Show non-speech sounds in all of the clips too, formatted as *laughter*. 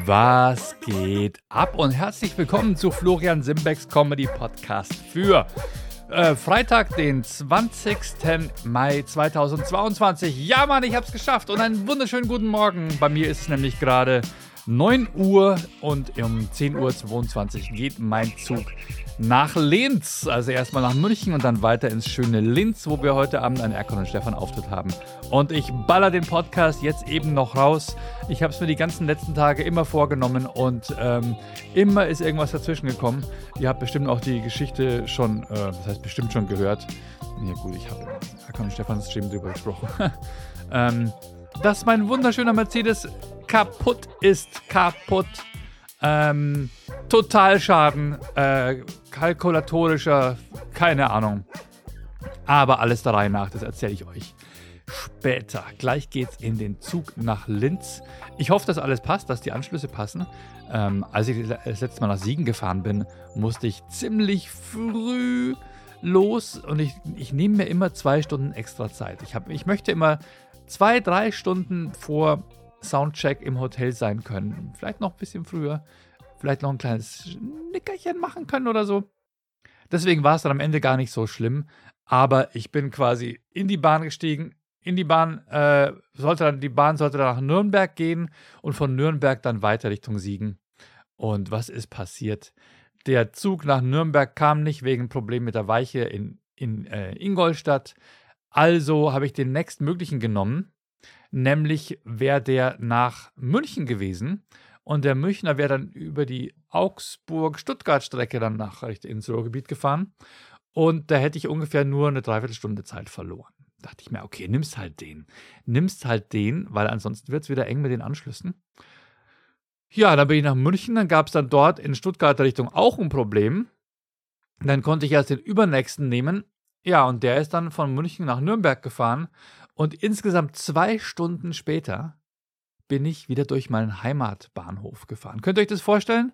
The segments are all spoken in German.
Was geht ab und herzlich willkommen zu Florian Simbecks Comedy Podcast für äh, Freitag, den 20. Mai 2022. Ja, Mann, ich hab's geschafft und einen wunderschönen guten Morgen. Bei mir ist es nämlich gerade 9 Uhr und um 10.22 Uhr geht mein Zug nach Linz. Also erstmal nach München und dann weiter ins schöne Linz, wo wir heute Abend einen Erkon und Stefan Auftritt haben. Und ich baller den Podcast jetzt eben noch raus. Ich habe es mir die ganzen letzten Tage immer vorgenommen und ähm, immer ist irgendwas dazwischen gekommen. Ihr habt bestimmt auch die Geschichte schon, äh, das heißt bestimmt schon gehört. Ja gut, ich habe Erkon und Stefans Stream drüber gesprochen. *laughs* ähm, dass mein wunderschöner Mercedes kaputt ist. Kaputt. Ähm, Totalschaden. Äh, kalkulatorischer, keine Ahnung. Aber alles der Reihe nach, das erzähle ich euch später. Gleich geht's in den Zug nach Linz. Ich hoffe, dass alles passt, dass die Anschlüsse passen. Ähm, als ich das letzte Mal nach Siegen gefahren bin, musste ich ziemlich früh los und ich, ich nehme mir immer zwei Stunden extra Zeit. Ich, hab, ich möchte immer zwei, drei Stunden vor Soundcheck im Hotel sein können. Vielleicht noch ein bisschen früher. Vielleicht noch ein kleines Nickerchen machen können oder so. Deswegen war es dann am Ende gar nicht so schlimm. Aber ich bin quasi in die Bahn gestiegen. In die Bahn äh, sollte dann, die Bahn sollte dann nach Nürnberg gehen und von Nürnberg dann weiter Richtung Siegen. Und was ist passiert? Der Zug nach Nürnberg kam nicht wegen Problem mit der Weiche in, in äh, Ingolstadt. Also habe ich den nächstmöglichen genommen Nämlich wäre der nach München gewesen und der Münchner wäre dann über die Augsburg-Stuttgart-Strecke dann nach ins Ruhrgebiet gefahren. Und da hätte ich ungefähr nur eine Dreiviertelstunde Zeit verloren. Da dachte ich mir, okay, nimmst halt den. Nimmst halt den, weil ansonsten wird es wieder eng mit den Anschlüssen. Ja, dann bin ich nach München, dann gab es dann dort in Stuttgarter Richtung auch ein Problem. Dann konnte ich erst den übernächsten nehmen. Ja, und der ist dann von München nach Nürnberg gefahren und insgesamt zwei Stunden später bin ich wieder durch meinen Heimatbahnhof gefahren. Könnt ihr euch das vorstellen?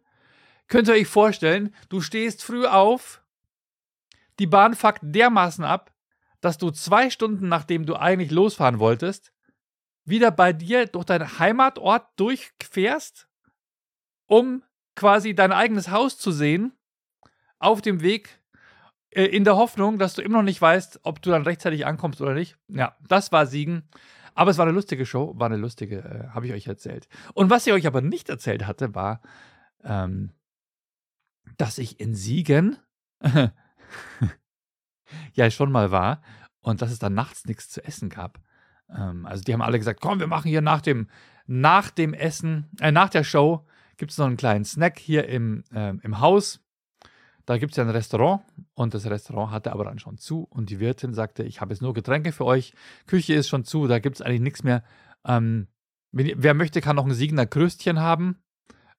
Könnt ihr euch vorstellen, du stehst früh auf, die Bahn fuckt dermaßen ab, dass du zwei Stunden nachdem du eigentlich losfahren wolltest, wieder bei dir durch deinen Heimatort durchfährst, um quasi dein eigenes Haus zu sehen, auf dem Weg in der Hoffnung, dass du immer noch nicht weißt, ob du dann rechtzeitig ankommst oder nicht. Ja, das war Siegen. Aber es war eine lustige Show, war eine lustige, äh, habe ich euch erzählt. Und was ich euch aber nicht erzählt hatte, war, ähm, dass ich in Siegen *laughs* ja schon mal war und dass es dann nachts nichts zu essen gab. Ähm, also die haben alle gesagt, komm, wir machen hier nach dem, nach dem Essen, äh, nach der Show gibt es noch einen kleinen Snack hier im, äh, im Haus. Da gibt es ja ein Restaurant und das Restaurant hatte aber dann schon zu und die Wirtin sagte, ich habe jetzt nur Getränke für euch, Küche ist schon zu, da gibt es eigentlich nichts mehr. Ähm, wer möchte, kann noch ein Siegener Kröstchen haben.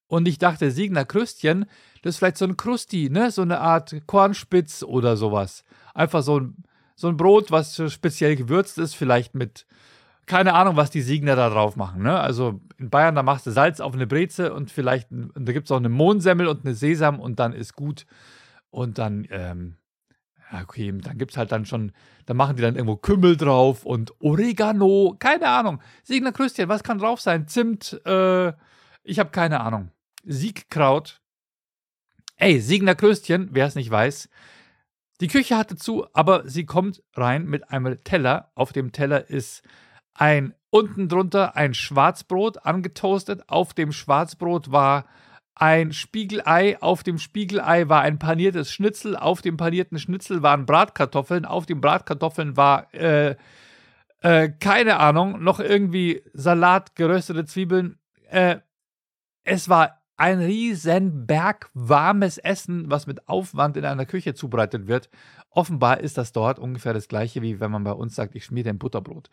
Und ich dachte, Siegener Kröstchen, das ist vielleicht so ein Krusti, ne? so eine Art Kornspitz oder sowas. Einfach so ein, so ein Brot, was speziell gewürzt ist, vielleicht mit keine Ahnung, was die Siegner da drauf machen. Ne? Also in Bayern, da machst du Salz auf eine Breze und vielleicht, da gibt es auch eine Mohnsemmel und eine Sesam und dann ist gut. Und dann, ähm, okay, dann gibt es halt dann schon, da machen die dann irgendwo Kümmel drauf und Oregano, keine Ahnung. Siegner Kröstchen, was kann drauf sein? Zimt, äh, ich habe keine Ahnung. Siegkraut. Ey, Siegner Kröstchen, wer es nicht weiß. Die Küche hatte zu, aber sie kommt rein mit einem Teller. Auf dem Teller ist ein unten drunter ein Schwarzbrot angetoastet. Auf dem Schwarzbrot war ein Spiegelei, auf dem Spiegelei war ein paniertes Schnitzel, auf dem panierten Schnitzel waren Bratkartoffeln, auf den Bratkartoffeln war, äh, äh, keine Ahnung, noch irgendwie Salat, geröstete Zwiebeln. Äh, es war ein riesen Berg warmes Essen, was mit Aufwand in einer Küche zubereitet wird. Offenbar ist das dort ungefähr das gleiche, wie wenn man bei uns sagt, ich schmiere ein Butterbrot.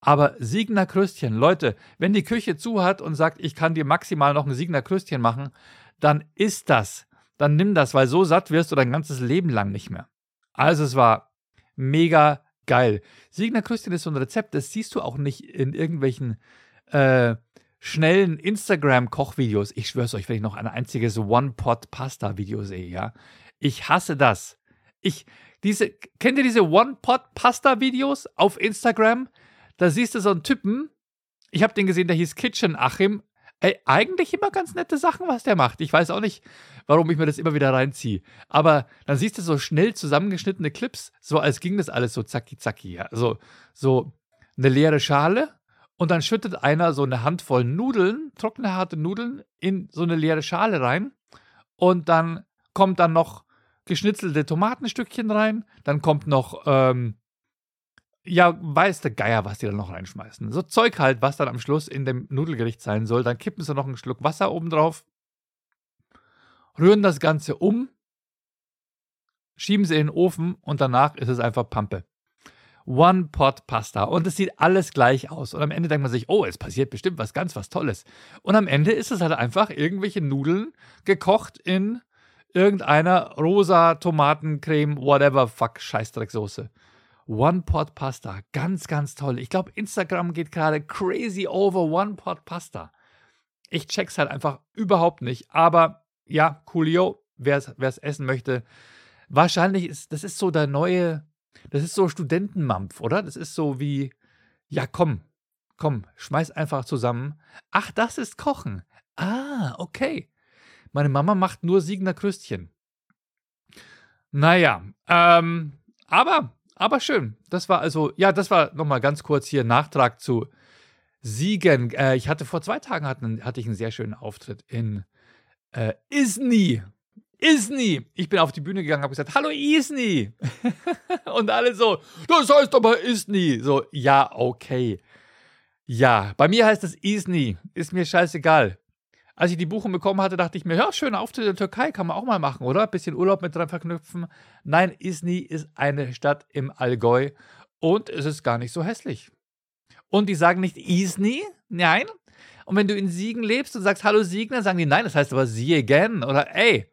Aber Siegner Kröstchen, Leute, wenn die Küche zu hat und sagt, ich kann dir maximal noch ein Siegner Kröstchen machen, dann ist das. Dann nimm das, weil so satt wirst du dein ganzes Leben lang nicht mehr. Also es war mega geil. Siegner Kröstchen ist so ein Rezept, das siehst du auch nicht in irgendwelchen äh, schnellen Instagram-Kochvideos. Ich schwör's euch, wenn ich noch ein einziges One-Pot-Pasta-Video sehe, ja. Ich hasse das. Ich, diese, kennt ihr diese One-Pot-Pasta-Videos auf Instagram? Da siehst du so einen Typen, ich habe den gesehen, der hieß Kitchen Achim. Ey, eigentlich immer ganz nette Sachen, was der macht. Ich weiß auch nicht, warum ich mir das immer wieder reinziehe. Aber dann siehst du so schnell zusammengeschnittene Clips, so als ging das alles so zacki zacki. Ja. So, so eine leere Schale und dann schüttet einer so eine Handvoll Nudeln, trockene harte Nudeln, in so eine leere Schale rein und dann kommt dann noch geschnitzelte Tomatenstückchen rein, dann kommt noch ähm, ja, weiß der Geier, was die da noch reinschmeißen. So Zeug halt, was dann am Schluss in dem Nudelgericht sein soll. Dann kippen sie noch einen Schluck Wasser oben drauf, rühren das Ganze um, schieben sie in den Ofen und danach ist es einfach Pampe. One-Pot-Pasta. Und es sieht alles gleich aus. Und am Ende denkt man sich, oh, es passiert bestimmt was ganz was Tolles. Und am Ende ist es halt einfach irgendwelche Nudeln gekocht in irgendeiner rosa Tomatencreme, whatever, fuck, Scheißdrecksoße. One-Pot-Pasta. Ganz, ganz toll. Ich glaube, Instagram geht gerade crazy over One-Pot-Pasta. Ich check's halt einfach überhaupt nicht. Aber ja, coolio, wer es essen möchte. Wahrscheinlich ist, das ist so der neue, das ist so Studentenmampf, oder? Das ist so wie, ja komm, komm, schmeiß einfach zusammen. Ach, das ist Kochen. Ah, okay. Meine Mama macht nur Siegner Krüstchen. Naja, ähm, aber aber schön. Das war also, ja, das war nochmal ganz kurz hier Nachtrag zu Siegen. Äh, ich hatte vor zwei Tagen hatten, hatte ich einen sehr schönen Auftritt in äh, Isny. Isny. Ich bin auf die Bühne gegangen, habe gesagt, hallo Isny. *laughs* Und alle so, das heißt aber Isny. So, ja, okay. Ja, bei mir heißt es Isny. Ist mir scheißegal als ich die Buchung bekommen hatte, dachte ich mir, ja, schöner Auftritt in der Türkei kann man auch mal machen, oder? Bisschen Urlaub mit dran verknüpfen. Nein, Izni ist eine Stadt im Allgäu und es ist gar nicht so hässlich. Und die sagen nicht Izni, nein. Und wenn du in Siegen lebst und sagst Hallo Siegen, dann sagen die nein, das heißt aber Siegen oder ey.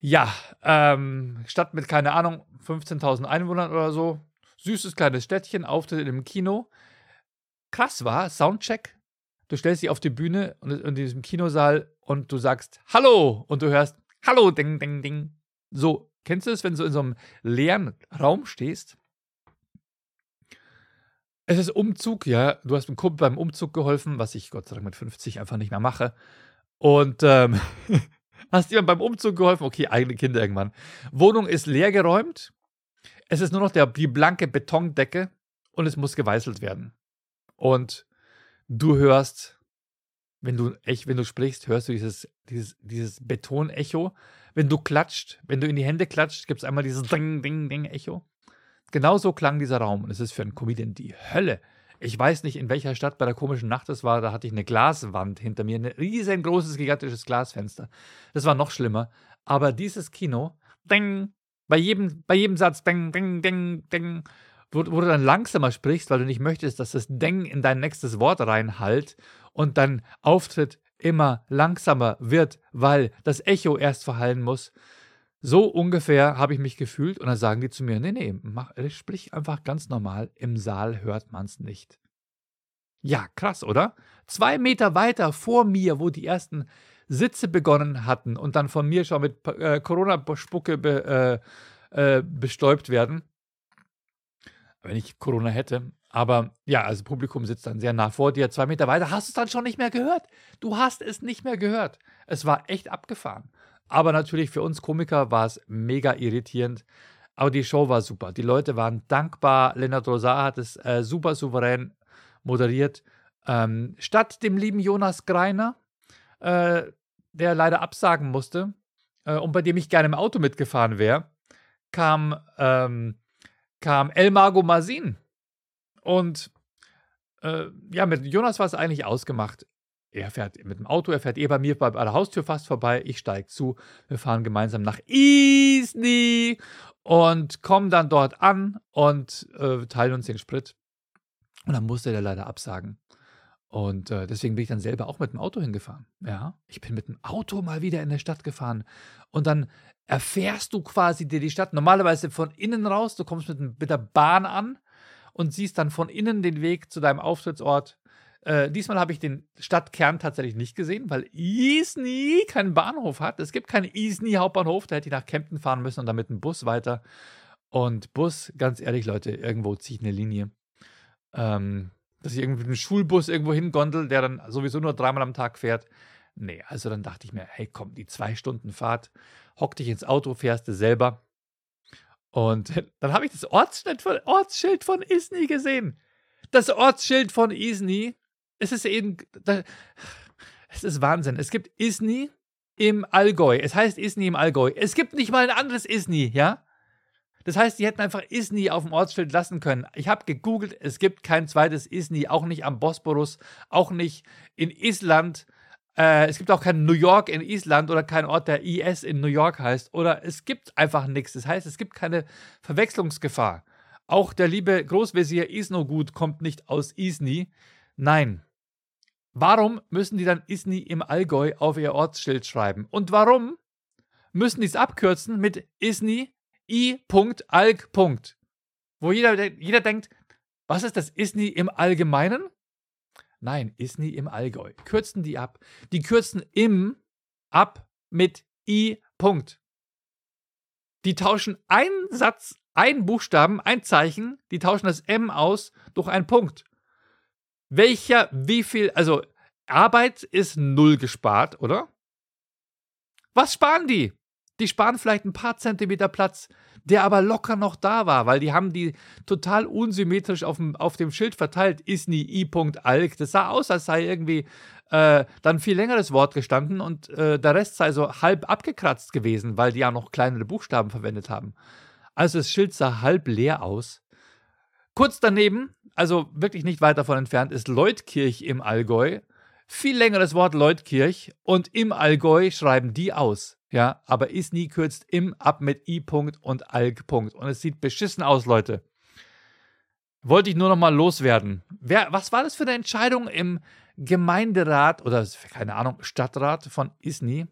Ja, ähm, Stadt mit, keine Ahnung, 15.000 Einwohnern oder so. Süßes kleines Städtchen, Auftritt in einem Kino. Krass war, Soundcheck, du stellst dich auf die Bühne und in diesem Kinosaal und du sagst Hallo und du hörst Hallo, ding, ding, ding. So, kennst du es, wenn du in so einem leeren Raum stehst? Es ist Umzug, ja. Du hast einem Kumpel beim Umzug geholfen, was ich Gott sei Dank mit 50 einfach nicht mehr mache. Und ähm, *laughs* hast jemand beim Umzug geholfen? Okay, eigene Kinder irgendwann. Wohnung ist leer geräumt. Es ist nur noch der, die blanke Betondecke und es muss geweißelt werden. Und du hörst, wenn du echt, wenn du sprichst, hörst du dieses, dieses, dieses Betonecho. Wenn du klatscht, wenn du in die Hände klatscht, gibt es einmal dieses Ding, Ding, Ding Echo. Genauso klang dieser Raum. Und es ist für einen Comedian die Hölle. Ich weiß nicht, in welcher Stadt bei der komischen Nacht es war. Da hatte ich eine Glaswand hinter mir, ein riesengroßes, gigantisches Glasfenster. Das war noch schlimmer. Aber dieses Kino, ding, bei jedem, bei jedem Satz, ding, ding, ding, ding, wo, wo, du dann langsamer sprichst, weil du nicht möchtest, dass das Deng in dein nächstes Wort reinhallt und dein Auftritt immer langsamer wird, weil das Echo erst verhallen muss. So ungefähr habe ich mich gefühlt und dann sagen die zu mir, nee, nee, mach, sprich einfach ganz normal, im Saal hört man es nicht. Ja, krass, oder? Zwei Meter weiter vor mir, wo die ersten Sitze begonnen hatten und dann von mir schon mit äh, Corona-Spucke be, äh, äh, bestäubt werden, wenn ich Corona hätte. Aber ja, also Publikum sitzt dann sehr nah vor dir, zwei Meter weiter, hast du es dann schon nicht mehr gehört. Du hast es nicht mehr gehört. Es war echt abgefahren. Aber natürlich für uns Komiker war es mega irritierend. Aber die Show war super. Die Leute waren dankbar. Lennart Rosar hat es äh, super souverän moderiert. Ähm, statt dem lieben Jonas Greiner, äh, der leider absagen musste äh, und bei dem ich gerne im Auto mitgefahren wäre, kam ähm, kam El Mago Masin. Und äh, ja, mit Jonas war es eigentlich ausgemacht. Er fährt mit dem Auto, er fährt eh bei mir bei der Haustür fast vorbei. Ich steige zu. Wir fahren gemeinsam nach Isny und kommen dann dort an und äh, teilen uns den Sprit. Und dann musste der leider absagen. Und äh, deswegen bin ich dann selber auch mit dem Auto hingefahren. Ja, ich bin mit dem Auto mal wieder in der Stadt gefahren. Und dann erfährst du quasi dir die Stadt normalerweise von innen raus. Du kommst mit, mit der Bahn an und siehst dann von innen den Weg zu deinem Auftrittsort. Äh, diesmal habe ich den Stadtkern tatsächlich nicht gesehen, weil Isny keinen Bahnhof hat. Es gibt keinen Isny Hauptbahnhof. Da hätte ich nach Kempten fahren müssen und dann mit dem Bus weiter. Und Bus, ganz ehrlich, Leute, irgendwo ziehe ich eine Linie. Ähm, dass ich irgendwie mit einem Schulbus irgendwo hingondel, der dann sowieso nur dreimal am Tag fährt. Nee, also dann dachte ich mir, hey komm, die zwei Stunden Fahrt, hock dich ins Auto, fährst du selber. Und *laughs* dann habe ich das Ortsschild von, Ortsschild von Isny gesehen. Das Ortsschild von Isny, es ist eben, es ist Wahnsinn. Es gibt Isny im Allgäu. Es heißt Isny im Allgäu. Es gibt nicht mal ein anderes Isny, ja? Das heißt, die hätten einfach Isny auf dem Ortsschild lassen können. Ich habe gegoogelt, es gibt kein zweites Isny, auch nicht am Bosporus, auch nicht in Island. Äh, es gibt auch kein New York in Island oder kein Ort, der IS in New York heißt. Oder es gibt einfach nichts. Das heißt, es gibt keine Verwechslungsgefahr. Auch der liebe Großvezier Isnogut kommt nicht aus Isny. Nein. Warum müssen die dann Isny im Allgäu auf ihr Ortsschild schreiben? Und warum müssen die es abkürzen mit Isny i.alg. Wo jeder, jeder denkt, was ist das Isny im Allgemeinen? Nein, Isny im Allgäu. Kürzen die ab. Die kürzen im ab mit i. Die tauschen einen Satz, einen Buchstaben, ein Zeichen, die tauschen das M aus durch einen Punkt. Welcher, wie viel, also Arbeit ist null gespart, oder? Was sparen die? Die sparen vielleicht ein paar Zentimeter Platz, der aber locker noch da war, weil die haben die total unsymmetrisch auf dem, auf dem Schild verteilt. Isni i.alk. Das sah aus, als sei irgendwie äh, dann viel längeres Wort gestanden und äh, der Rest sei so halb abgekratzt gewesen, weil die ja noch kleinere Buchstaben verwendet haben. Also das Schild sah halb leer aus. Kurz daneben, also wirklich nicht weit davon entfernt, ist Leutkirch im Allgäu. Viel längeres Wort Leutkirch und im Allgäu schreiben die aus. Ja, aber ist nie kürzt im ab mit i. -Punkt und alg. -Punkt. Und es sieht beschissen aus, Leute. Wollte ich nur noch mal loswerden. Wer, was war das für eine Entscheidung im Gemeinderat oder keine Ahnung, Stadtrat von Isny?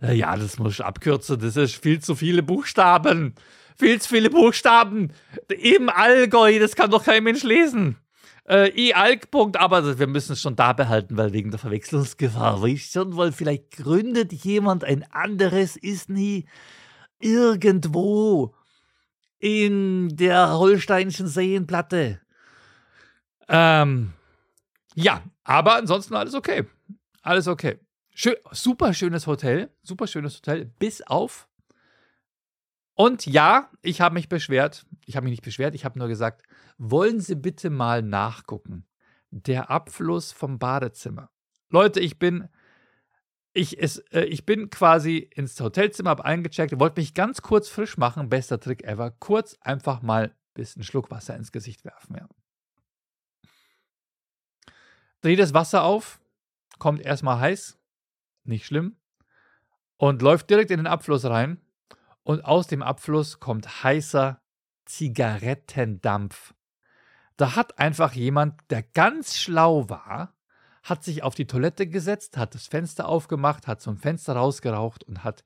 Ja, das muss ich abkürzen. Das ist viel zu viele Buchstaben. Viel zu viele Buchstaben. Im Allgäu, das kann doch kein Mensch lesen äh, E-Alk-Punkt, aber wir müssen es schon da behalten, weil wegen der Verwechslungsgefahr, weißt schon, weil vielleicht gründet jemand ein anderes Isny irgendwo in der holsteinischen Seenplatte. Ähm, ja, aber ansonsten alles okay. Alles okay. Schön, super schönes Hotel, super schönes Hotel, bis auf. Und ja, ich habe mich beschwert. Ich habe mich nicht beschwert, ich habe nur gesagt, wollen Sie bitte mal nachgucken. Der Abfluss vom Badezimmer. Leute, ich bin, ich, es, äh, ich bin quasi ins Hotelzimmer, habe eingecheckt, wollte mich ganz kurz frisch machen. Bester Trick ever. Kurz einfach mal ein bisschen Schluck Wasser ins Gesicht werfen. Ja. Dreh das Wasser auf, kommt erstmal heiß, nicht schlimm, und läuft direkt in den Abfluss rein. Und aus dem Abfluss kommt heißer Zigarettendampf. Da hat einfach jemand, der ganz schlau war, hat sich auf die Toilette gesetzt, hat das Fenster aufgemacht, hat zum Fenster rausgeraucht und hat,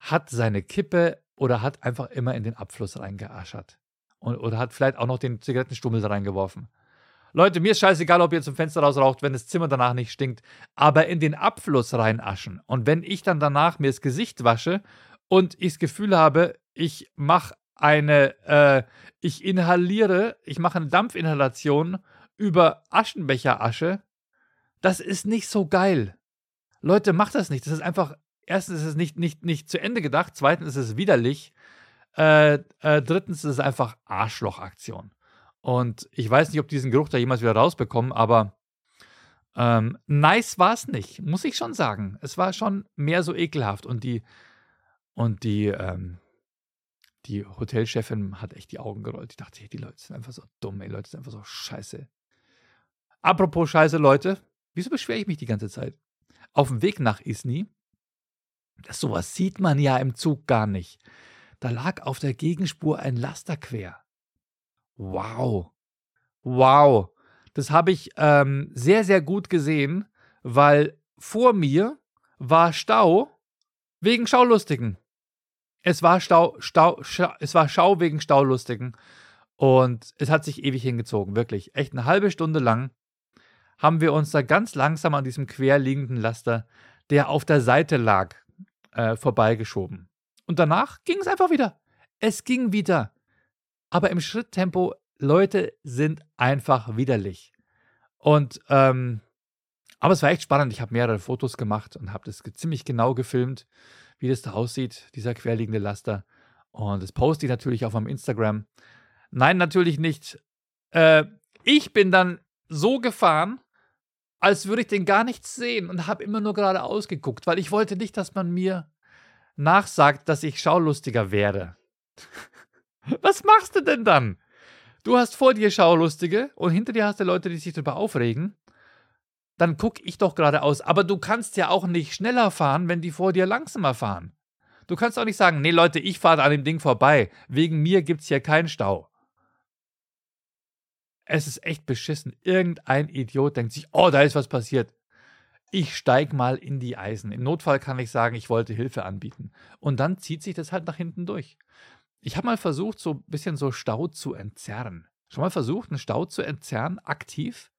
hat seine Kippe oder hat einfach immer in den Abfluss reingeaschert. Und, oder hat vielleicht auch noch den Zigarettenstummel reingeworfen. Leute, mir ist scheißegal, ob ihr zum Fenster rausraucht, wenn das Zimmer danach nicht stinkt, aber in den Abfluss reinaschen. Und wenn ich dann danach mir das Gesicht wasche und ich das Gefühl habe, ich mache eine, äh, ich inhaliere, ich mache eine Dampfinhalation über Aschenbecherasche. Das ist nicht so geil. Leute, macht das nicht. Das ist einfach, erstens ist es nicht, nicht, nicht zu Ende gedacht, zweitens ist es widerlich, äh, äh, drittens ist es einfach Arschlochaktion. Und ich weiß nicht, ob diesen Geruch da jemals wieder rausbekommen, aber ähm, nice war es nicht, muss ich schon sagen. Es war schon mehr so ekelhaft und die, und die, ähm, die Hotelchefin hat echt die Augen gerollt. Ich dachte, hey, die Leute sind einfach so dumm, ey, Leute sind einfach so scheiße. Apropos scheiße, Leute, wieso beschwere ich mich die ganze Zeit? Auf dem Weg nach Isny, das sowas sieht man ja im Zug gar nicht. Da lag auf der Gegenspur ein Laster quer. Wow. Wow. Das habe ich ähm, sehr, sehr gut gesehen, weil vor mir war Stau wegen Schaulustigen. Es war Stau, Stau, Stau, es war Schau wegen Staulustigen. Und es hat sich ewig hingezogen, wirklich. Echt eine halbe Stunde lang haben wir uns da ganz langsam an diesem querliegenden Laster, der auf der Seite lag, äh, vorbeigeschoben. Und danach ging es einfach wieder. Es ging wieder. Aber im Schritttempo, Leute sind einfach widerlich. Und, ähm, aber es war echt spannend. Ich habe mehrere Fotos gemacht und habe das ziemlich genau gefilmt, wie das da aussieht, dieser querliegende Laster. Und das poste ich natürlich auf meinem Instagram. Nein, natürlich nicht. Äh, ich bin dann so gefahren, als würde ich den gar nicht sehen und habe immer nur geradeaus geguckt, weil ich wollte nicht, dass man mir nachsagt, dass ich schaulustiger wäre. *laughs* Was machst du denn dann? Du hast vor dir Schaulustige und hinter dir hast du Leute, die sich darüber aufregen. Dann guck ich doch geradeaus. Aber du kannst ja auch nicht schneller fahren, wenn die vor dir langsamer fahren. Du kannst auch nicht sagen, nee Leute, ich fahre an dem Ding vorbei. Wegen mir gibt es hier keinen Stau. Es ist echt beschissen. Irgendein Idiot denkt sich, oh, da ist was passiert. Ich steig mal in die Eisen. Im Notfall kann ich sagen, ich wollte Hilfe anbieten. Und dann zieht sich das halt nach hinten durch. Ich habe mal versucht, so ein bisschen so Stau zu entzerren. Schon mal versucht, einen Stau zu entzerren, aktiv?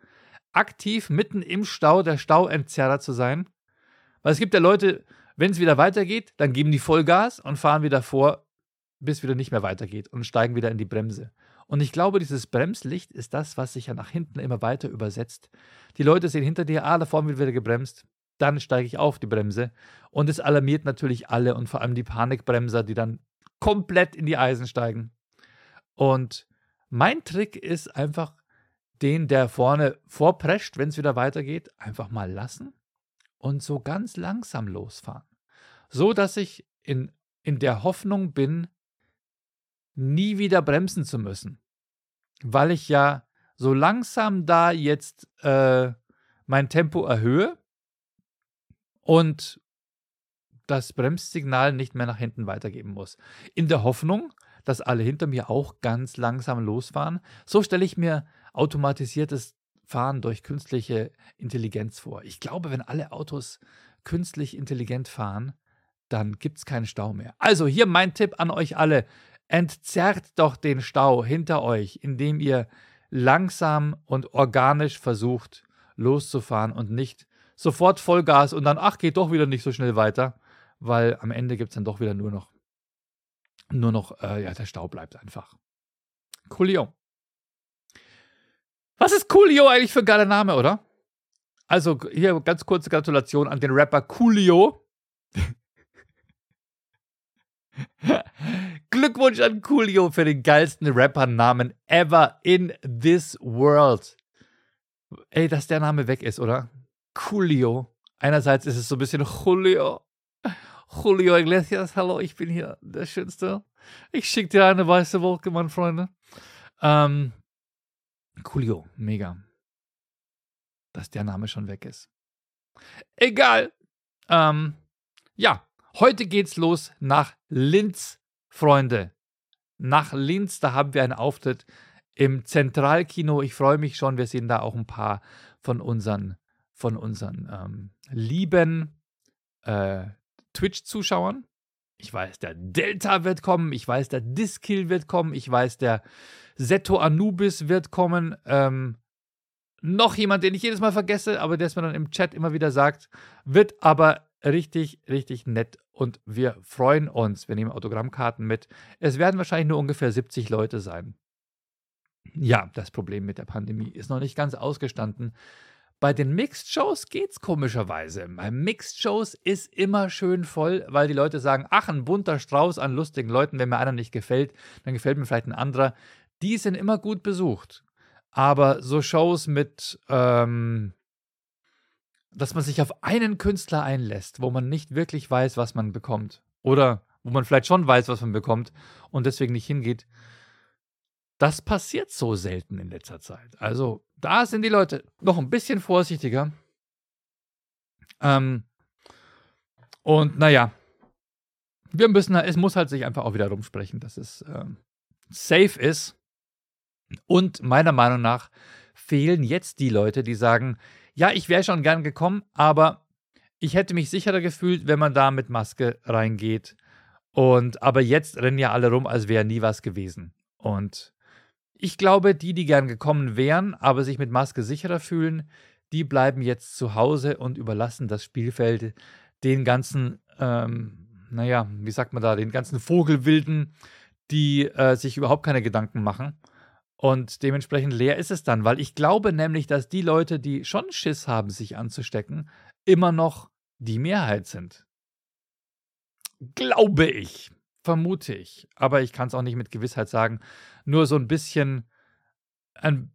Aktiv mitten im Stau der Stauentzerrer zu sein? Weil es gibt ja Leute, wenn es wieder weitergeht, dann geben die Vollgas und fahren wieder vor, bis wieder nicht mehr weitergeht und steigen wieder in die Bremse. Und ich glaube, dieses Bremslicht ist das, was sich ja nach hinten immer weiter übersetzt. Die Leute sehen hinter dir, ah, da vorne wird wieder gebremst. Dann steige ich auf die Bremse. Und es alarmiert natürlich alle und vor allem die Panikbremser, die dann komplett in die Eisen steigen. Und mein Trick ist einfach, den, der vorne vorprescht, wenn es wieder weitergeht, einfach mal lassen und so ganz langsam losfahren. So dass ich in, in der Hoffnung bin, nie wieder bremsen zu müssen. Weil ich ja so langsam da jetzt äh, mein Tempo erhöhe und das Bremssignal nicht mehr nach hinten weitergeben muss. In der Hoffnung, dass alle hinter mir auch ganz langsam losfahren. So stelle ich mir automatisiertes Fahren durch künstliche Intelligenz vor. Ich glaube, wenn alle Autos künstlich intelligent fahren, dann gibt es keinen Stau mehr. Also hier mein Tipp an euch alle. Entzerrt doch den Stau hinter euch, indem ihr langsam und organisch versucht loszufahren und nicht sofort Vollgas und dann, ach, geht doch wieder nicht so schnell weiter, weil am Ende gibt es dann doch wieder nur noch, nur noch, äh, ja, der Stau bleibt einfach. Coolio. Was ist Coolio eigentlich für ein geiler Name, oder? Also hier ganz kurze Gratulation an den Rapper Coolio. *laughs* Glückwunsch an Coolio für den geilsten Rappernamen ever in this world. Ey, dass der Name weg ist, oder? Coolio. Einerseits ist es so ein bisschen Julio. Julio Iglesias, hallo, ich bin hier der Schönste. Ich schicke dir eine weiße Wolke, meine Freunde. Ähm, Coolio, mega. Dass der Name schon weg ist. Egal. Ähm, ja, Heute geht's los nach Linz, Freunde. Nach Linz, da haben wir einen Auftritt im Zentralkino. Ich freue mich schon. Wir sehen da auch ein paar von unseren, von unseren ähm, lieben äh, Twitch-Zuschauern. Ich weiß, der Delta wird kommen. Ich weiß, der Diskill wird kommen. Ich weiß, der Seto Anubis wird kommen. Ähm, noch jemand, den ich jedes Mal vergesse, aber der es mir dann im Chat immer wieder sagt, wird aber richtig, richtig nett und wir freuen uns. Wir nehmen Autogrammkarten mit. Es werden wahrscheinlich nur ungefähr 70 Leute sein. Ja, das Problem mit der Pandemie ist noch nicht ganz ausgestanden. Bei den Mixed Shows geht's komischerweise. Bei Mixed Shows ist immer schön voll, weil die Leute sagen, ach, ein bunter Strauß an lustigen Leuten, wenn mir einer nicht gefällt, dann gefällt mir vielleicht ein anderer. Die sind immer gut besucht. Aber so Shows mit ähm, dass man sich auf einen Künstler einlässt, wo man nicht wirklich weiß, was man bekommt. Oder wo man vielleicht schon weiß, was man bekommt und deswegen nicht hingeht. Das passiert so selten in letzter Zeit. Also da sind die Leute noch ein bisschen vorsichtiger. Ähm, und naja, wir müssen, es muss halt sich einfach auch wieder rumsprechen, dass es ähm, safe ist. Und meiner Meinung nach fehlen jetzt die Leute, die sagen, ja, ich wäre schon gern gekommen, aber ich hätte mich sicherer gefühlt, wenn man da mit Maske reingeht. Und aber jetzt rennen ja alle rum, als wäre nie was gewesen. Und ich glaube, die, die gern gekommen wären, aber sich mit Maske sicherer fühlen, die bleiben jetzt zu Hause und überlassen das Spielfeld den ganzen, ähm, naja, wie sagt man da, den ganzen Vogelwilden, die äh, sich überhaupt keine Gedanken machen Und dementsprechend leer ist es dann, weil ich glaube nämlich, dass die Leute, die schon Schiss haben, sich anzustecken, immer noch die Mehrheit sind. Glaube ich, vermute ich. Aber ich kann es auch nicht mit Gewissheit sagen. Nur so ein bisschen, ein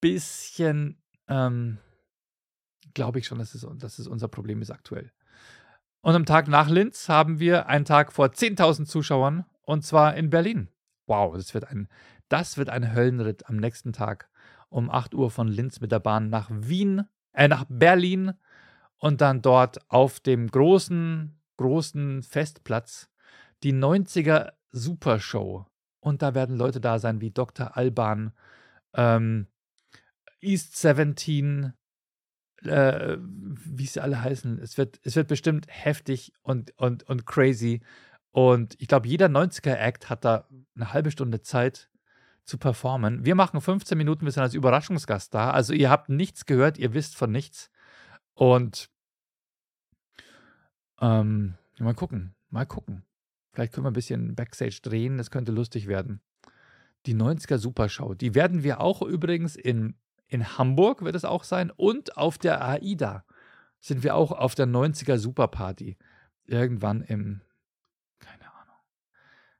bisschen, ähm, glaube ich schon, dass es, dass es unser Problem ist aktuell. Und am Tag nach Linz haben wir einen Tag vor 10.000 Zuschauern und zwar in Berlin. Wow, das wird ein das wird ein Höllenritt am nächsten Tag um 8 Uhr von Linz mit der Bahn nach Wien, äh, nach Berlin und dann dort auf dem großen, großen Festplatz die 90er Supershow. Und da werden Leute da sein wie Dr. Alban, ähm, East 17, äh, wie sie alle heißen. Es wird, es wird bestimmt heftig und, und, und crazy. Und ich glaube, jeder 90er-Act hat da eine halbe Stunde Zeit, zu performen. Wir machen 15 Minuten, wir sind als Überraschungsgast da. Also ihr habt nichts gehört, ihr wisst von nichts. Und ähm, mal gucken, mal gucken. Vielleicht können wir ein bisschen Backstage drehen, das könnte lustig werden. Die 90er Supershow, die werden wir auch übrigens in, in Hamburg, wird es auch sein, und auf der AIDA sind wir auch auf der 90er Superparty. Irgendwann im, keine Ahnung,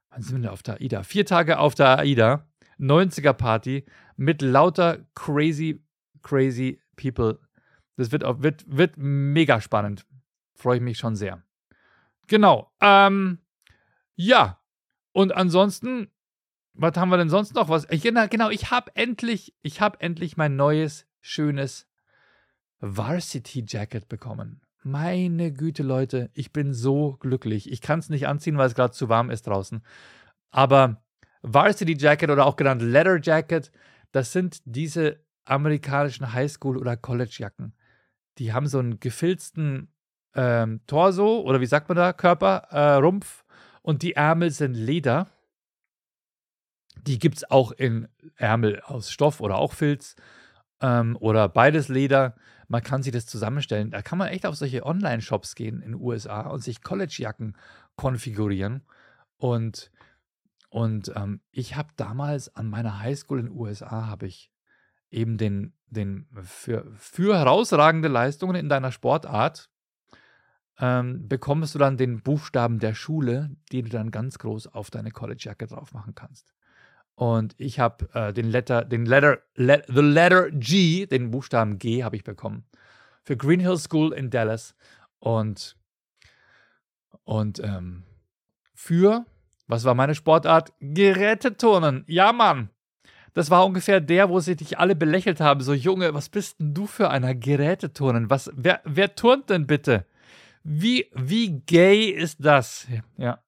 wann sind wir denn auf der AIDA? Vier Tage auf der AIDA 90er Party mit lauter crazy, crazy people. Das wird, wird, wird mega spannend. Freue ich mich schon sehr. Genau. Ähm, ja. Und ansonsten, was haben wir denn sonst noch? Was? Genau, genau ich habe endlich, ich habe endlich mein neues, schönes Varsity Jacket bekommen. Meine Güte, Leute, ich bin so glücklich. Ich kann es nicht anziehen, weil es gerade zu warm ist draußen. Aber Varsity Jacket oder auch genannt Leather Jacket, das sind diese amerikanischen Highschool- oder College-Jacken. Die haben so einen gefilzten ähm, Torso oder wie sagt man da, Körper, äh, Rumpf und die Ärmel sind Leder. Die gibt es auch in Ärmel aus Stoff oder auch Filz ähm, oder beides Leder. Man kann sich das zusammenstellen. Da kann man echt auf solche Online-Shops gehen in den USA und sich College-Jacken konfigurieren. Und und ähm, ich habe damals an meiner Highschool in den USA habe ich eben den, den für, für herausragende Leistungen in deiner Sportart ähm, bekommst du dann den Buchstaben der Schule, den du dann ganz groß auf deine Collegejacke drauf machen kannst. Und ich habe äh, den Letter, den Letter, let, the Letter G, den Buchstaben G habe ich bekommen für Green Hill School in Dallas und und ähm, für was war meine Sportart? Geräteturnen. Ja, Mann. Das war ungefähr der, wo sie dich alle belächelt haben. So, Junge, was bist denn du für einer Geräteturnen? Was, wer, wer turnt denn bitte? Wie, wie gay ist das? Ja.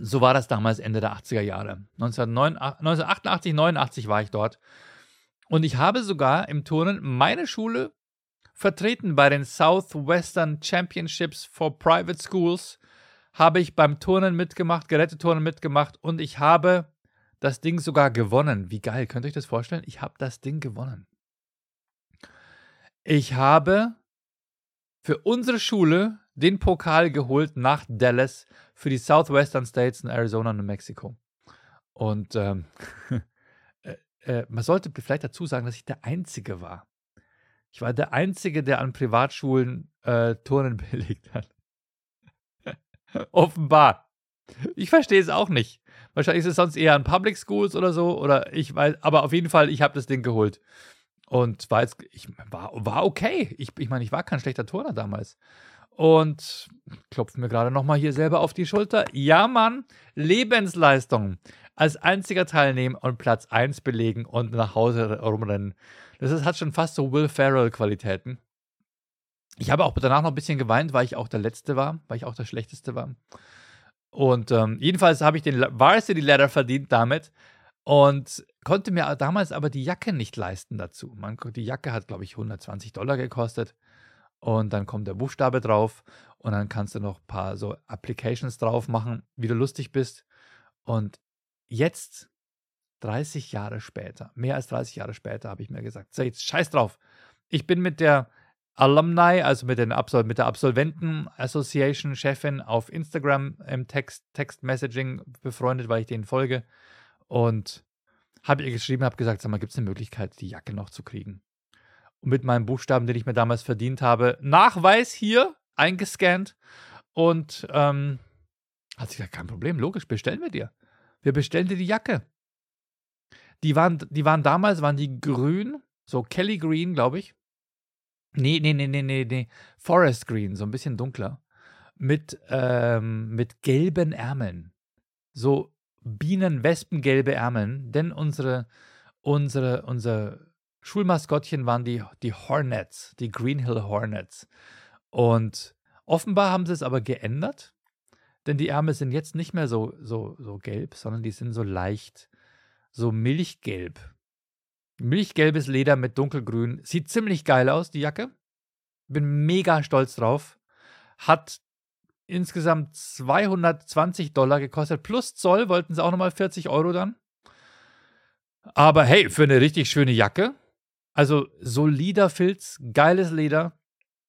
So war das damals Ende der 80er Jahre. 1988, 89 war ich dort. Und ich habe sogar im Turnen meine Schule vertreten bei den Southwestern Championships for Private Schools habe ich beim Turnen mitgemacht, Geräteturnen mitgemacht und ich habe das Ding sogar gewonnen. Wie geil, könnt ihr euch das vorstellen? Ich habe das Ding gewonnen. Ich habe für unsere Schule den Pokal geholt nach Dallas für die Southwestern States in Arizona und New Mexico. Und ähm, *laughs* äh, äh, man sollte vielleicht dazu sagen, dass ich der Einzige war. Ich war der Einzige, der an Privatschulen äh, Turnen *laughs* belegt hat. Offenbar. Ich verstehe es auch nicht. Wahrscheinlich ist es sonst eher an Public Schools oder so. Oder ich weiß, aber auf jeden Fall, ich habe das Ding geholt. Und war jetzt, ich war, war okay. Ich, ich meine, ich war kein schlechter Turner damals. Und klopft mir gerade nochmal hier selber auf die Schulter. Ja, Mann, Lebensleistung. Als einziger Teilnehmer und Platz 1 belegen und nach Hause rumrennen. Das ist, hat schon fast so Will Ferrell-Qualitäten. Ich habe auch danach noch ein bisschen geweint, weil ich auch der Letzte war, weil ich auch der Schlechteste war. Und ähm, jedenfalls habe ich den Varsity Ladder verdient damit und konnte mir damals aber die Jacke nicht leisten dazu. Man, die Jacke hat, glaube ich, 120 Dollar gekostet. Und dann kommt der Buchstabe drauf und dann kannst du noch ein paar so Applications drauf machen, wie du lustig bist. Und jetzt, 30 Jahre später, mehr als 30 Jahre später, habe ich mir gesagt, so jetzt scheiß drauf. Ich bin mit der Alumni, also mit, den Absol mit der Absolventen Association Chefin auf Instagram im Text, Text Messaging befreundet, weil ich denen folge. Und habe ihr geschrieben, habe gesagt, sag mal, gibt es eine Möglichkeit, die Jacke noch zu kriegen? Und mit meinem Buchstaben, den ich mir damals verdient habe, Nachweis hier eingescannt. Und ähm, hat sie gesagt, kein Problem, logisch, bestellen wir dir. Wir bestellen dir die Jacke. Die waren, die waren damals, waren die grün, so Kelly Green, glaube ich. Nee, nee, nee, nee, nee, nee. Forest Green, so ein bisschen dunkler. Mit, ähm, mit gelben Ärmeln. So Bienen-Wespen-gelbe Ärmeln. Denn unsere, unsere, unser Schulmaskottchen waren die, die Hornets, die Green Hill Hornets. Und offenbar haben sie es aber geändert. Denn die Ärmel sind jetzt nicht mehr so, so, so gelb, sondern die sind so leicht, so milchgelb. Milchgelbes Leder mit dunkelgrün. Sieht ziemlich geil aus, die Jacke. Bin mega stolz drauf. Hat insgesamt 220 Dollar gekostet. Plus Zoll wollten sie auch nochmal 40 Euro dann. Aber hey, für eine richtig schöne Jacke. Also solider Filz, geiles Leder.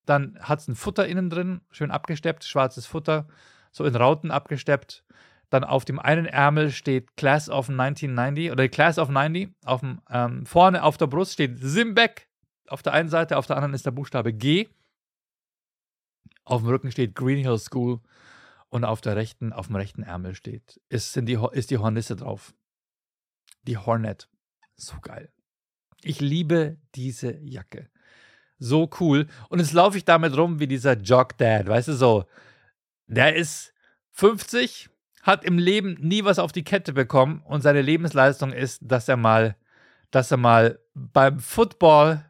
Dann hat es ein Futter innen drin, schön abgesteppt, schwarzes Futter, so in Rauten abgesteppt. Dann auf dem einen Ärmel steht Class of 1990 oder Class of 90. Auf dem, ähm, vorne auf der Brust steht Simbeck. Auf der einen Seite, auf der anderen ist der Buchstabe G. Auf dem Rücken steht Green Hill School und auf der rechten, auf dem rechten Ärmel steht, ist, sind die, ist die Hornisse drauf. Die Hornet. So geil. Ich liebe diese Jacke. So cool. Und jetzt laufe ich damit rum wie dieser Jog Dad, weißt du so. Der ist 50, hat im Leben nie was auf die Kette bekommen und seine Lebensleistung ist, dass er mal, dass er mal beim Football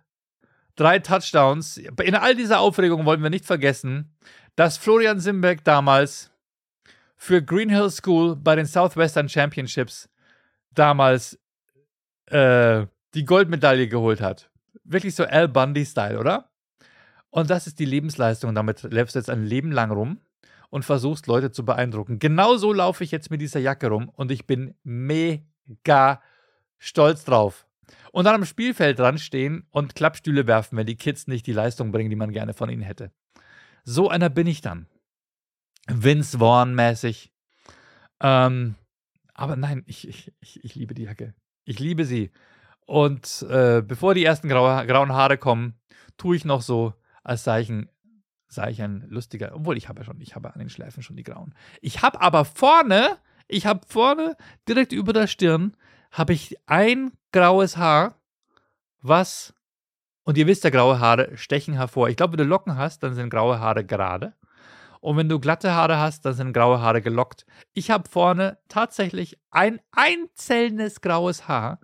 drei Touchdowns, in all dieser Aufregung wollen wir nicht vergessen, dass Florian Simbeck damals für Green Hill School bei den Southwestern Championships damals äh, die Goldmedaille geholt hat. Wirklich so Al Bundy-Style, oder? Und das ist die Lebensleistung. Damit läufst du jetzt ein Leben lang rum und versuchst, Leute zu beeindrucken. Genauso laufe ich jetzt mit dieser Jacke rum und ich bin mega stolz drauf. Und dann am Spielfeld dran stehen und Klappstühle werfen, wenn die Kids nicht die Leistung bringen, die man gerne von ihnen hätte. So einer bin ich dann. Vince Vaughn mäßig. Ähm, aber nein, ich, ich, ich, ich, liebe die Jacke. Ich liebe sie. Und äh, bevor die ersten graue, grauen Haare kommen, tue ich noch so als Zeichen, sei ich ein lustiger, obwohl ich habe ja schon, ich habe an den Schläfen schon die grauen. Ich habe aber vorne, ich habe vorne, direkt über der Stirn, habe ich ein graues Haar, was, und ihr wisst ja, graue Haare stechen hervor. Ich glaube, wenn du Locken hast, dann sind graue Haare gerade. Und wenn du glatte Haare hast, dann sind graue Haare gelockt. Ich habe vorne tatsächlich ein einzelnes graues Haar,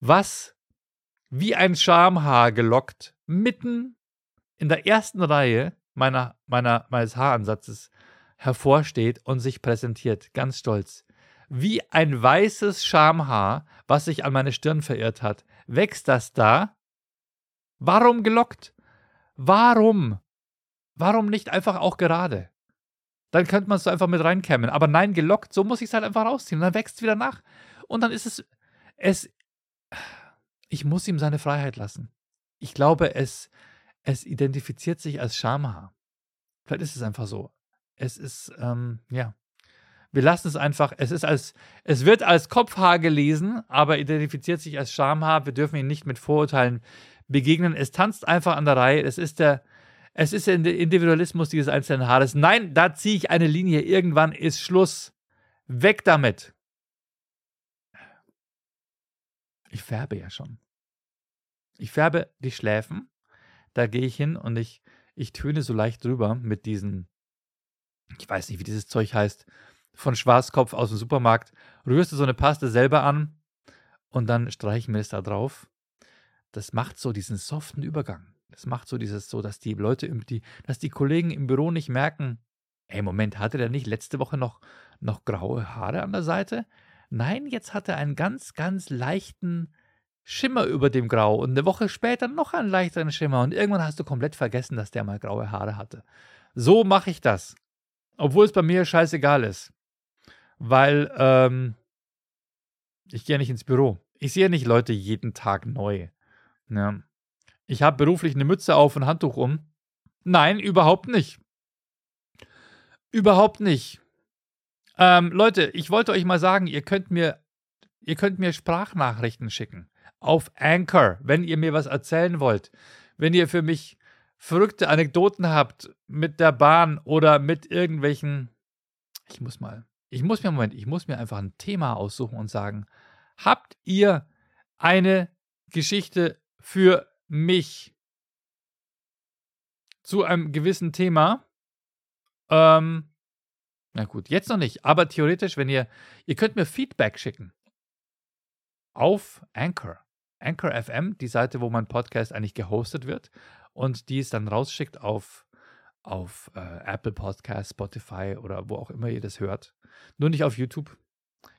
was wie ein Schamhaar gelockt mitten in der ersten Reihe meiner, meiner, meines Haaransatzes hervorsteht und sich präsentiert, ganz stolz. Wie ein weißes Schamhaar, was sich an meine Stirn verirrt hat, wächst das da. Warum gelockt? Warum? Warum nicht einfach auch gerade? Dann könnte man es so einfach mit reinkämmen. Aber nein, gelockt, so muss ich es halt einfach rausziehen. Und dann wächst es wieder nach. Und dann ist es. Es. Ich muss ihm seine Freiheit lassen. Ich glaube, es, es identifiziert sich als Schamhaar. Vielleicht ist es einfach so. Es ist, ähm, ja. Wir lassen es einfach, es ist als, es wird als Kopfhaar gelesen, aber identifiziert sich als Schamhaar. Wir dürfen ihn nicht mit Vorurteilen begegnen. Es tanzt einfach an der Reihe. Es ist der, es ist der Individualismus dieses einzelnen Haares. Nein, da ziehe ich eine Linie. Irgendwann ist Schluss. Weg damit. Ich färbe ja schon. Ich färbe die Schläfen da gehe ich hin und ich, ich töne so leicht drüber mit diesen, ich weiß nicht, wie dieses Zeug heißt, von Schwarzkopf aus dem Supermarkt. Rührst du so eine Paste selber an und dann streiche ich mir das da drauf. Das macht so diesen soften Übergang. Das macht so dieses so, dass die Leute, die, dass die Kollegen im Büro nicht merken, ey, Moment, hatte der nicht letzte Woche noch, noch graue Haare an der Seite? Nein, jetzt hat er einen ganz, ganz leichten, Schimmer über dem Grau und eine Woche später noch einen leichteren Schimmer und irgendwann hast du komplett vergessen, dass der mal graue Haare hatte. So mache ich das. Obwohl es bei mir scheißegal ist. Weil ähm, ich gehe nicht ins Büro. Ich sehe nicht Leute jeden Tag neu. Ja. Ich habe beruflich eine Mütze auf und Handtuch um. Nein, überhaupt nicht. Überhaupt nicht. Ähm, Leute, ich wollte euch mal sagen, ihr könnt mir Ihr könnt mir Sprachnachrichten schicken. Auf Anchor, wenn ihr mir was erzählen wollt. Wenn ihr für mich verrückte Anekdoten habt mit der Bahn oder mit irgendwelchen. Ich muss mal. Ich muss mir, Moment, ich muss mir einfach ein Thema aussuchen und sagen, habt ihr eine Geschichte für mich zu einem gewissen Thema? Ähm, na gut, jetzt noch nicht, aber theoretisch, wenn ihr, ihr könnt mir Feedback schicken auf Anchor. Anchor FM, die Seite, wo mein Podcast eigentlich gehostet wird und die es dann rausschickt auf, auf äh, Apple Podcast, Spotify oder wo auch immer ihr das hört. Nur nicht auf YouTube.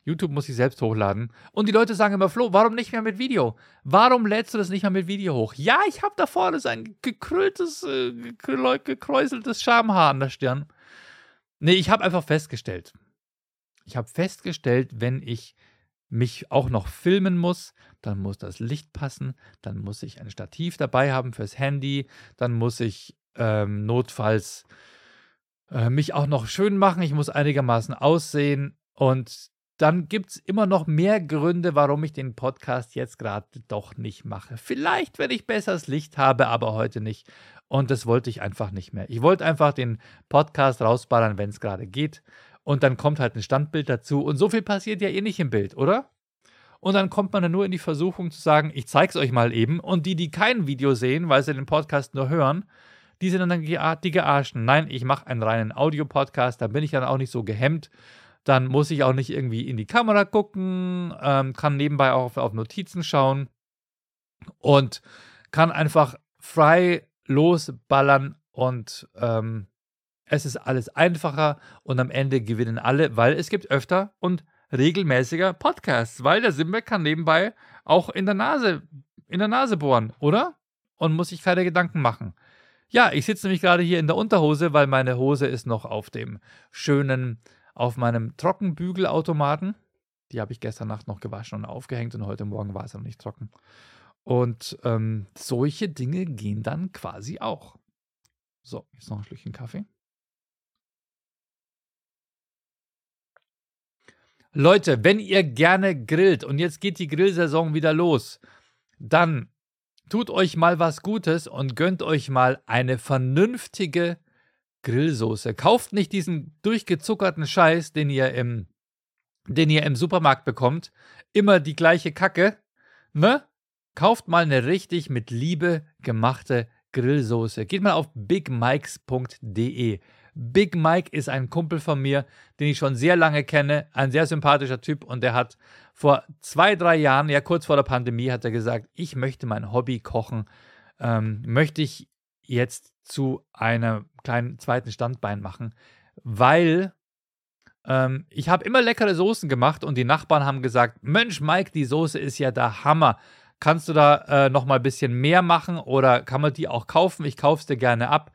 YouTube muss ich selbst hochladen. Und die Leute sagen immer, Flo, warum nicht mehr mit Video? Warum lädst du das nicht mehr mit Video hoch? Ja, ich habe da vorne so ein gekrülltes, äh, gekräuseltes Schamhaar an der Stirn. Nee, ich habe einfach festgestellt. Ich habe festgestellt, wenn ich mich auch noch filmen muss, dann muss das Licht passen, dann muss ich ein Stativ dabei haben fürs Handy, dann muss ich ähm, notfalls äh, mich auch noch schön machen, ich muss einigermaßen aussehen und dann gibt es immer noch mehr Gründe, warum ich den Podcast jetzt gerade doch nicht mache. Vielleicht, wenn ich besseres Licht habe, aber heute nicht. Und das wollte ich einfach nicht mehr. Ich wollte einfach den Podcast rausballern, wenn es gerade geht. Und dann kommt halt ein Standbild dazu. Und so viel passiert ja eh nicht im Bild, oder? Und dann kommt man dann nur in die Versuchung zu sagen, ich zeige es euch mal eben. Und die, die kein Video sehen, weil sie den Podcast nur hören, die sind dann die Gearschten. Nein, ich mache einen reinen Audio-Podcast, da bin ich dann auch nicht so gehemmt. Dann muss ich auch nicht irgendwie in die Kamera gucken, ähm, kann nebenbei auch auf, auf Notizen schauen und kann einfach frei losballern und ähm, es ist alles einfacher und am Ende gewinnen alle, weil es gibt öfter und regelmäßiger Podcasts, weil der Simbeck kann nebenbei auch in der Nase, in der Nase bohren, oder? Und muss sich keine Gedanken machen. Ja, ich sitze nämlich gerade hier in der Unterhose, weil meine Hose ist noch auf dem schönen, auf meinem Trockenbügelautomaten. Die habe ich gestern Nacht noch gewaschen und aufgehängt und heute Morgen war es noch nicht trocken. Und ähm, solche Dinge gehen dann quasi auch. So, jetzt noch ein Schlückchen Kaffee. Leute, wenn ihr gerne grillt und jetzt geht die Grillsaison wieder los, dann tut euch mal was Gutes und gönnt euch mal eine vernünftige Grillsoße. Kauft nicht diesen durchgezuckerten Scheiß, den ihr im, den ihr im Supermarkt bekommt. Immer die gleiche Kacke. Ne? Kauft mal eine richtig mit Liebe gemachte Grillsoße. Geht mal auf bigmikes.de. Big Mike ist ein Kumpel von mir, den ich schon sehr lange kenne, ein sehr sympathischer Typ und der hat vor zwei, drei Jahren, ja kurz vor der Pandemie, hat er gesagt, ich möchte mein Hobby kochen, ähm, möchte ich jetzt zu einem kleinen zweiten Standbein machen, weil ähm, ich habe immer leckere Soßen gemacht und die Nachbarn haben gesagt, Mensch Mike, die Soße ist ja der Hammer kannst du da äh, noch mal ein bisschen mehr machen oder kann man die auch kaufen? Ich kaufe es dir gerne ab.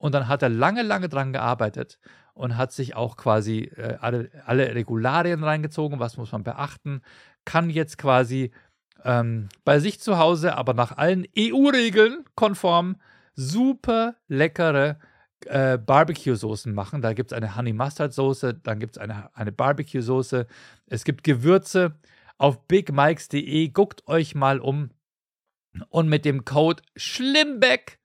Und dann hat er lange, lange dran gearbeitet und hat sich auch quasi äh, alle, alle Regularien reingezogen, was muss man beachten, kann jetzt quasi ähm, bei sich zu Hause, aber nach allen EU-Regeln konform, super leckere äh, Barbecue-Soßen machen. Da gibt es eine Honey Mustard Soße, dann gibt es eine, eine Barbecue-Soße, es gibt Gewürze, auf bigmikes.de. Guckt euch mal um. Und mit dem Code Schlimmbeck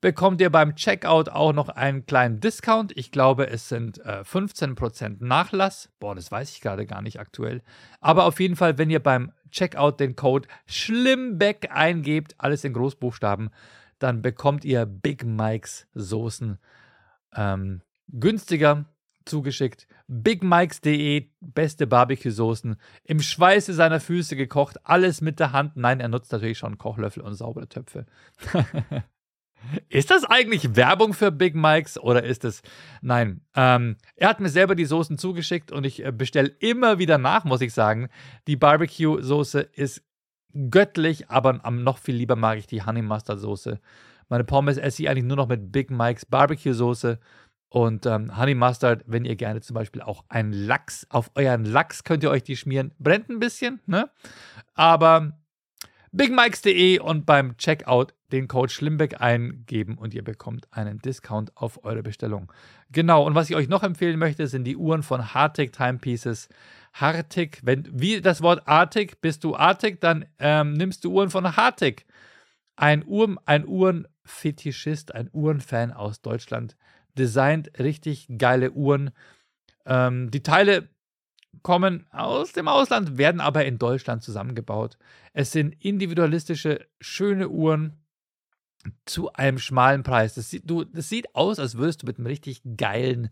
bekommt ihr beim Checkout auch noch einen kleinen Discount. Ich glaube, es sind äh, 15% Nachlass. Boah, das weiß ich gerade gar nicht aktuell. Aber auf jeden Fall, wenn ihr beim Checkout den Code Schlimmbeck eingebt, alles in Großbuchstaben, dann bekommt ihr Big Mikes Soßen ähm, günstiger zugeschickt. BigMikes.de, beste Barbecue-Soßen, im Schweiße seiner Füße gekocht, alles mit der Hand. Nein, er nutzt natürlich schon Kochlöffel und saubere Töpfe. *laughs* ist das eigentlich Werbung für Big Mikes oder ist es. Nein. Ähm, er hat mir selber die Soßen zugeschickt und ich äh, bestelle immer wieder nach, muss ich sagen. Die Barbecue-Soße ist göttlich, aber noch viel lieber mag ich die Honey Mustard Soße. Meine Pommes esse ich eigentlich nur noch mit Big Mikes Barbecue Soße. Und ähm, Honey Mustard, wenn ihr gerne zum Beispiel auch einen Lachs, auf euren Lachs könnt ihr euch die schmieren. Brennt ein bisschen, ne? Aber bigmikes.de und beim Checkout den Code Schlimbeck eingeben und ihr bekommt einen Discount auf eure Bestellung. Genau, und was ich euch noch empfehlen möchte, sind die Uhren von Hartig Timepieces. Hartig, wenn wie das Wort artig, bist du artig, dann ähm, nimmst du Uhren von Hartig. Ein, Uhr, ein Uhrenfetischist, ein Uhrenfan aus Deutschland, designt richtig geile Uhren. Ähm, die Teile kommen aus dem Ausland, werden aber in Deutschland zusammengebaut. Es sind individualistische, schöne Uhren zu einem schmalen Preis. Das sieht, du, das sieht aus, als würdest du mit einem richtig geilen,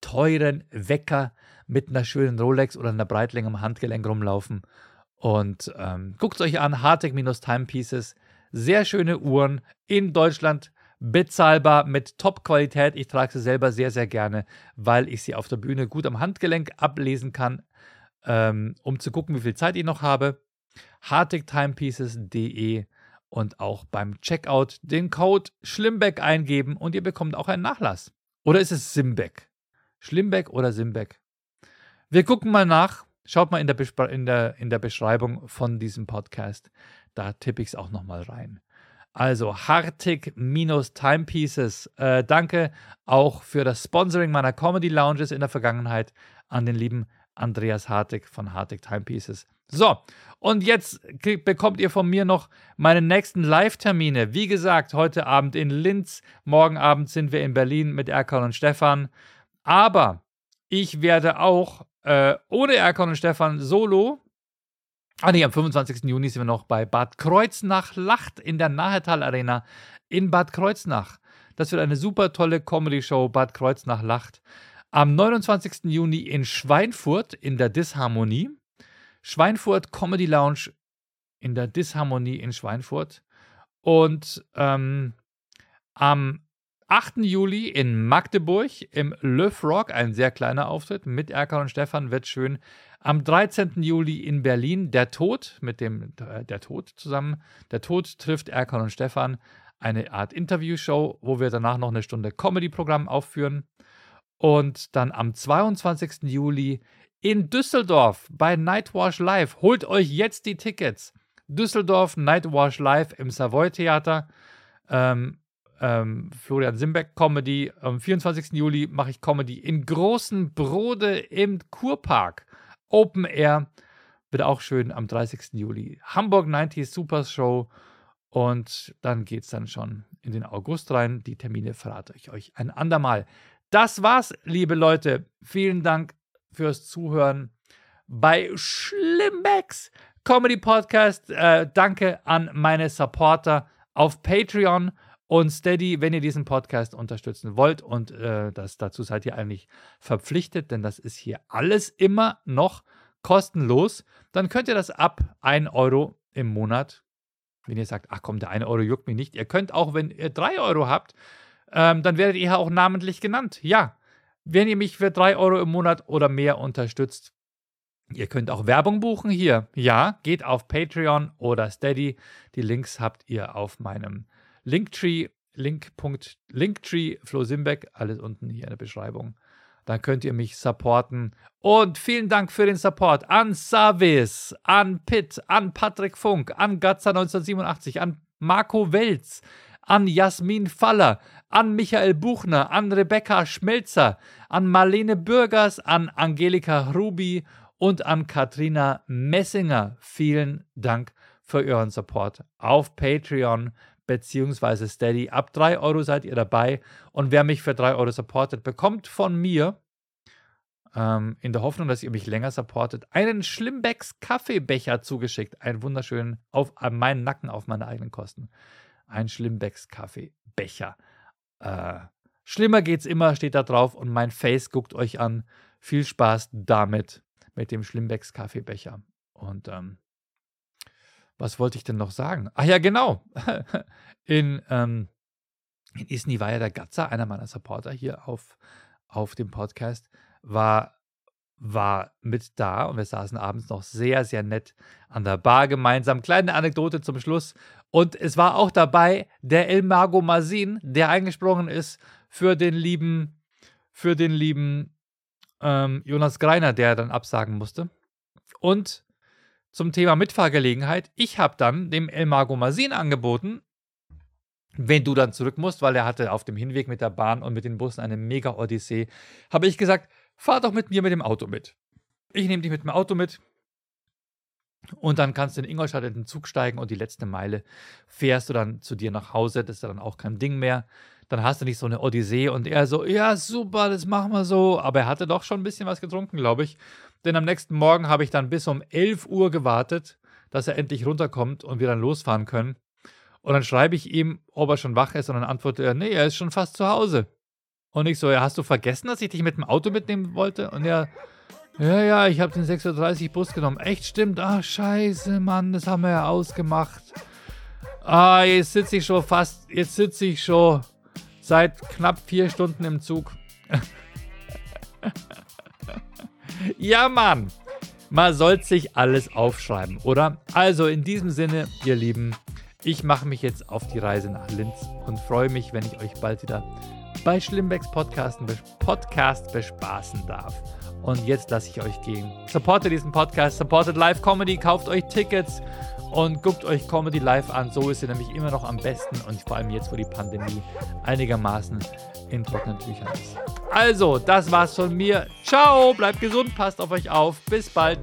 teuren Wecker mit einer schönen Rolex oder einer Breitling am Handgelenk rumlaufen. Und ähm, guckt es euch an, Hartec-Timepieces. Sehr schöne Uhren in Deutschland, bezahlbar mit Top-Qualität. Ich trage sie selber sehr, sehr gerne, weil ich sie auf der Bühne gut am Handgelenk ablesen kann, ähm, um zu gucken, wie viel Zeit ich noch habe. hartigtimepieces.de und auch beim Checkout den Code Schlimbeck eingeben und ihr bekommt auch einen Nachlass. Oder ist es Simbeck? Schlimbeck oder Simbeck? Wir gucken mal nach. Schaut mal in der, in der, in der Beschreibung von diesem Podcast. Da tippe ich es auch nochmal rein. Also Hartig-Timepieces. Äh, danke auch für das Sponsoring meiner Comedy Lounges in der Vergangenheit an den lieben Andreas Hartig von Hartig Timepieces. So, und jetzt bekommt ihr von mir noch meine nächsten Live-Termine. Wie gesagt, heute Abend in Linz, morgen Abend sind wir in Berlin mit Erkan und Stefan. Aber ich werde auch äh, ohne Erkan und Stefan solo. Ah nee, am 25. Juni sind wir noch bei Bad Kreuznach-Lacht in der Nahetal Arena in Bad Kreuznach. Das wird eine super tolle Comedy-Show, Bad Kreuznach-Lacht. Am 29. Juni in Schweinfurt in der Disharmonie. Schweinfurt Comedy Lounge in der Disharmonie in Schweinfurt. Und ähm, am 8. Juli in Magdeburg im Le Rock, ein sehr kleiner Auftritt mit Erkan und Stefan, wird schön. Am 13. Juli in Berlin der Tod mit dem äh, der Tod zusammen. Der Tod trifft Erkan und Stefan. Eine Art Interviewshow, wo wir danach noch eine Stunde Comedy-Programm aufführen. Und dann am 22. Juli in Düsseldorf bei Nightwash Live. Holt euch jetzt die Tickets. Düsseldorf Nightwash Live im Savoy Theater. Ähm, ähm, Florian Simbeck Comedy. Am 24. Juli mache ich Comedy in Großen Brode im Kurpark. Open Air. Wird auch schön am 30. Juli. Hamburg 90s Super Show. Und dann geht es dann schon in den August rein. Die Termine verrate ich euch ein andermal. Das war's, liebe Leute. Vielen Dank fürs Zuhören bei Schlimmbecks Comedy Podcast. Äh, danke an meine Supporter auf Patreon und Steady, wenn ihr diesen Podcast unterstützen wollt. Und äh, das, dazu seid ihr eigentlich verpflichtet, denn das ist hier alles immer noch kostenlos. Dann könnt ihr das ab 1 Euro im Monat, wenn ihr sagt, ach komm, der 1 Euro juckt mich nicht. Ihr könnt auch, wenn ihr 3 Euro habt, ähm, dann werdet ihr auch namentlich genannt. Ja, wenn ihr mich für 3 Euro im Monat oder mehr unterstützt, ihr könnt auch Werbung buchen hier. Ja, geht auf Patreon oder Steady. Die Links habt ihr auf meinem Linktree, Link. Linktree, Flo Simbeck, alles unten hier in der Beschreibung. Dann könnt ihr mich supporten. Und vielen Dank für den Support an Savis, an Pitt, an Patrick Funk, an Gatza 1987, an Marco Welz, an Jasmin Faller, an Michael Buchner, an Rebecca Schmelzer, an Marlene Bürgers, an Angelika Rubi und an Katrina Messinger. Vielen Dank für euren Support auf Patreon bzw. Steady. Ab 3 Euro seid ihr dabei und wer mich für 3 Euro supportet, bekommt von mir ähm, in der Hoffnung, dass ihr mich länger supportet, einen Schlimmbecks Kaffeebecher zugeschickt. Einen wunderschönen auf meinen Nacken auf meine eigenen Kosten ein Schlimmbecks Kaffeebecher. Äh, schlimmer geht's immer, steht da drauf und mein Face guckt euch an. Viel Spaß damit, mit dem Schlimmbecks Kaffeebecher. Und ähm, was wollte ich denn noch sagen? Ach ja, genau. *laughs* In, ähm, in Isni war ja der Gatzer, einer meiner Supporter hier auf, auf dem Podcast, war war mit da und wir saßen abends noch sehr, sehr nett an der Bar gemeinsam. Kleine Anekdote zum Schluss. Und es war auch dabei der El Mago Mazin, der eingesprungen ist für den lieben, für den lieben ähm, Jonas Greiner, der dann absagen musste. Und zum Thema Mitfahrgelegenheit. Ich habe dann dem El Mago Masin angeboten, wenn du dann zurück musst, weil er hatte auf dem Hinweg mit der Bahn und mit den Bussen eine mega Odyssee, habe ich gesagt, fahr doch mit mir mit dem Auto mit. Ich nehme dich mit dem Auto mit. Und dann kannst du in Ingolstadt in den Zug steigen und die letzte Meile fährst du dann zu dir nach Hause. Das ist dann auch kein Ding mehr. Dann hast du nicht so eine Odyssee. Und er so, ja, super, das machen wir so. Aber er hatte doch schon ein bisschen was getrunken, glaube ich. Denn am nächsten Morgen habe ich dann bis um 11 Uhr gewartet, dass er endlich runterkommt und wir dann losfahren können. Und dann schreibe ich ihm, ob er schon wach ist, und dann antwortet er, nee, er ist schon fast zu Hause. Und ich so, ja, hast du vergessen, dass ich dich mit dem Auto mitnehmen wollte? Und er, ja, ja, ich habe den 6.30 Uhr Bus genommen. Echt stimmt? Ach, scheiße, Mann, das haben wir ja ausgemacht. Ah, jetzt sitze ich schon fast, jetzt sitze ich schon seit knapp vier Stunden im Zug. *laughs* ja, Mann. Man soll sich alles aufschreiben, oder? Also in diesem Sinne, ihr Lieben, ich mache mich jetzt auf die Reise nach Linz und freue mich, wenn ich euch bald wieder bei Schlimmbecks Podcast bespaßen darf. Und jetzt lasse ich euch gehen. Supportet diesen Podcast, supportet Live Comedy, kauft euch Tickets und guckt euch Comedy live an. So ist sie nämlich immer noch am besten und vor allem jetzt, wo die Pandemie einigermaßen in trockenen Tüchern ist. Also, das war's von mir. Ciao, bleibt gesund, passt auf euch auf. Bis bald.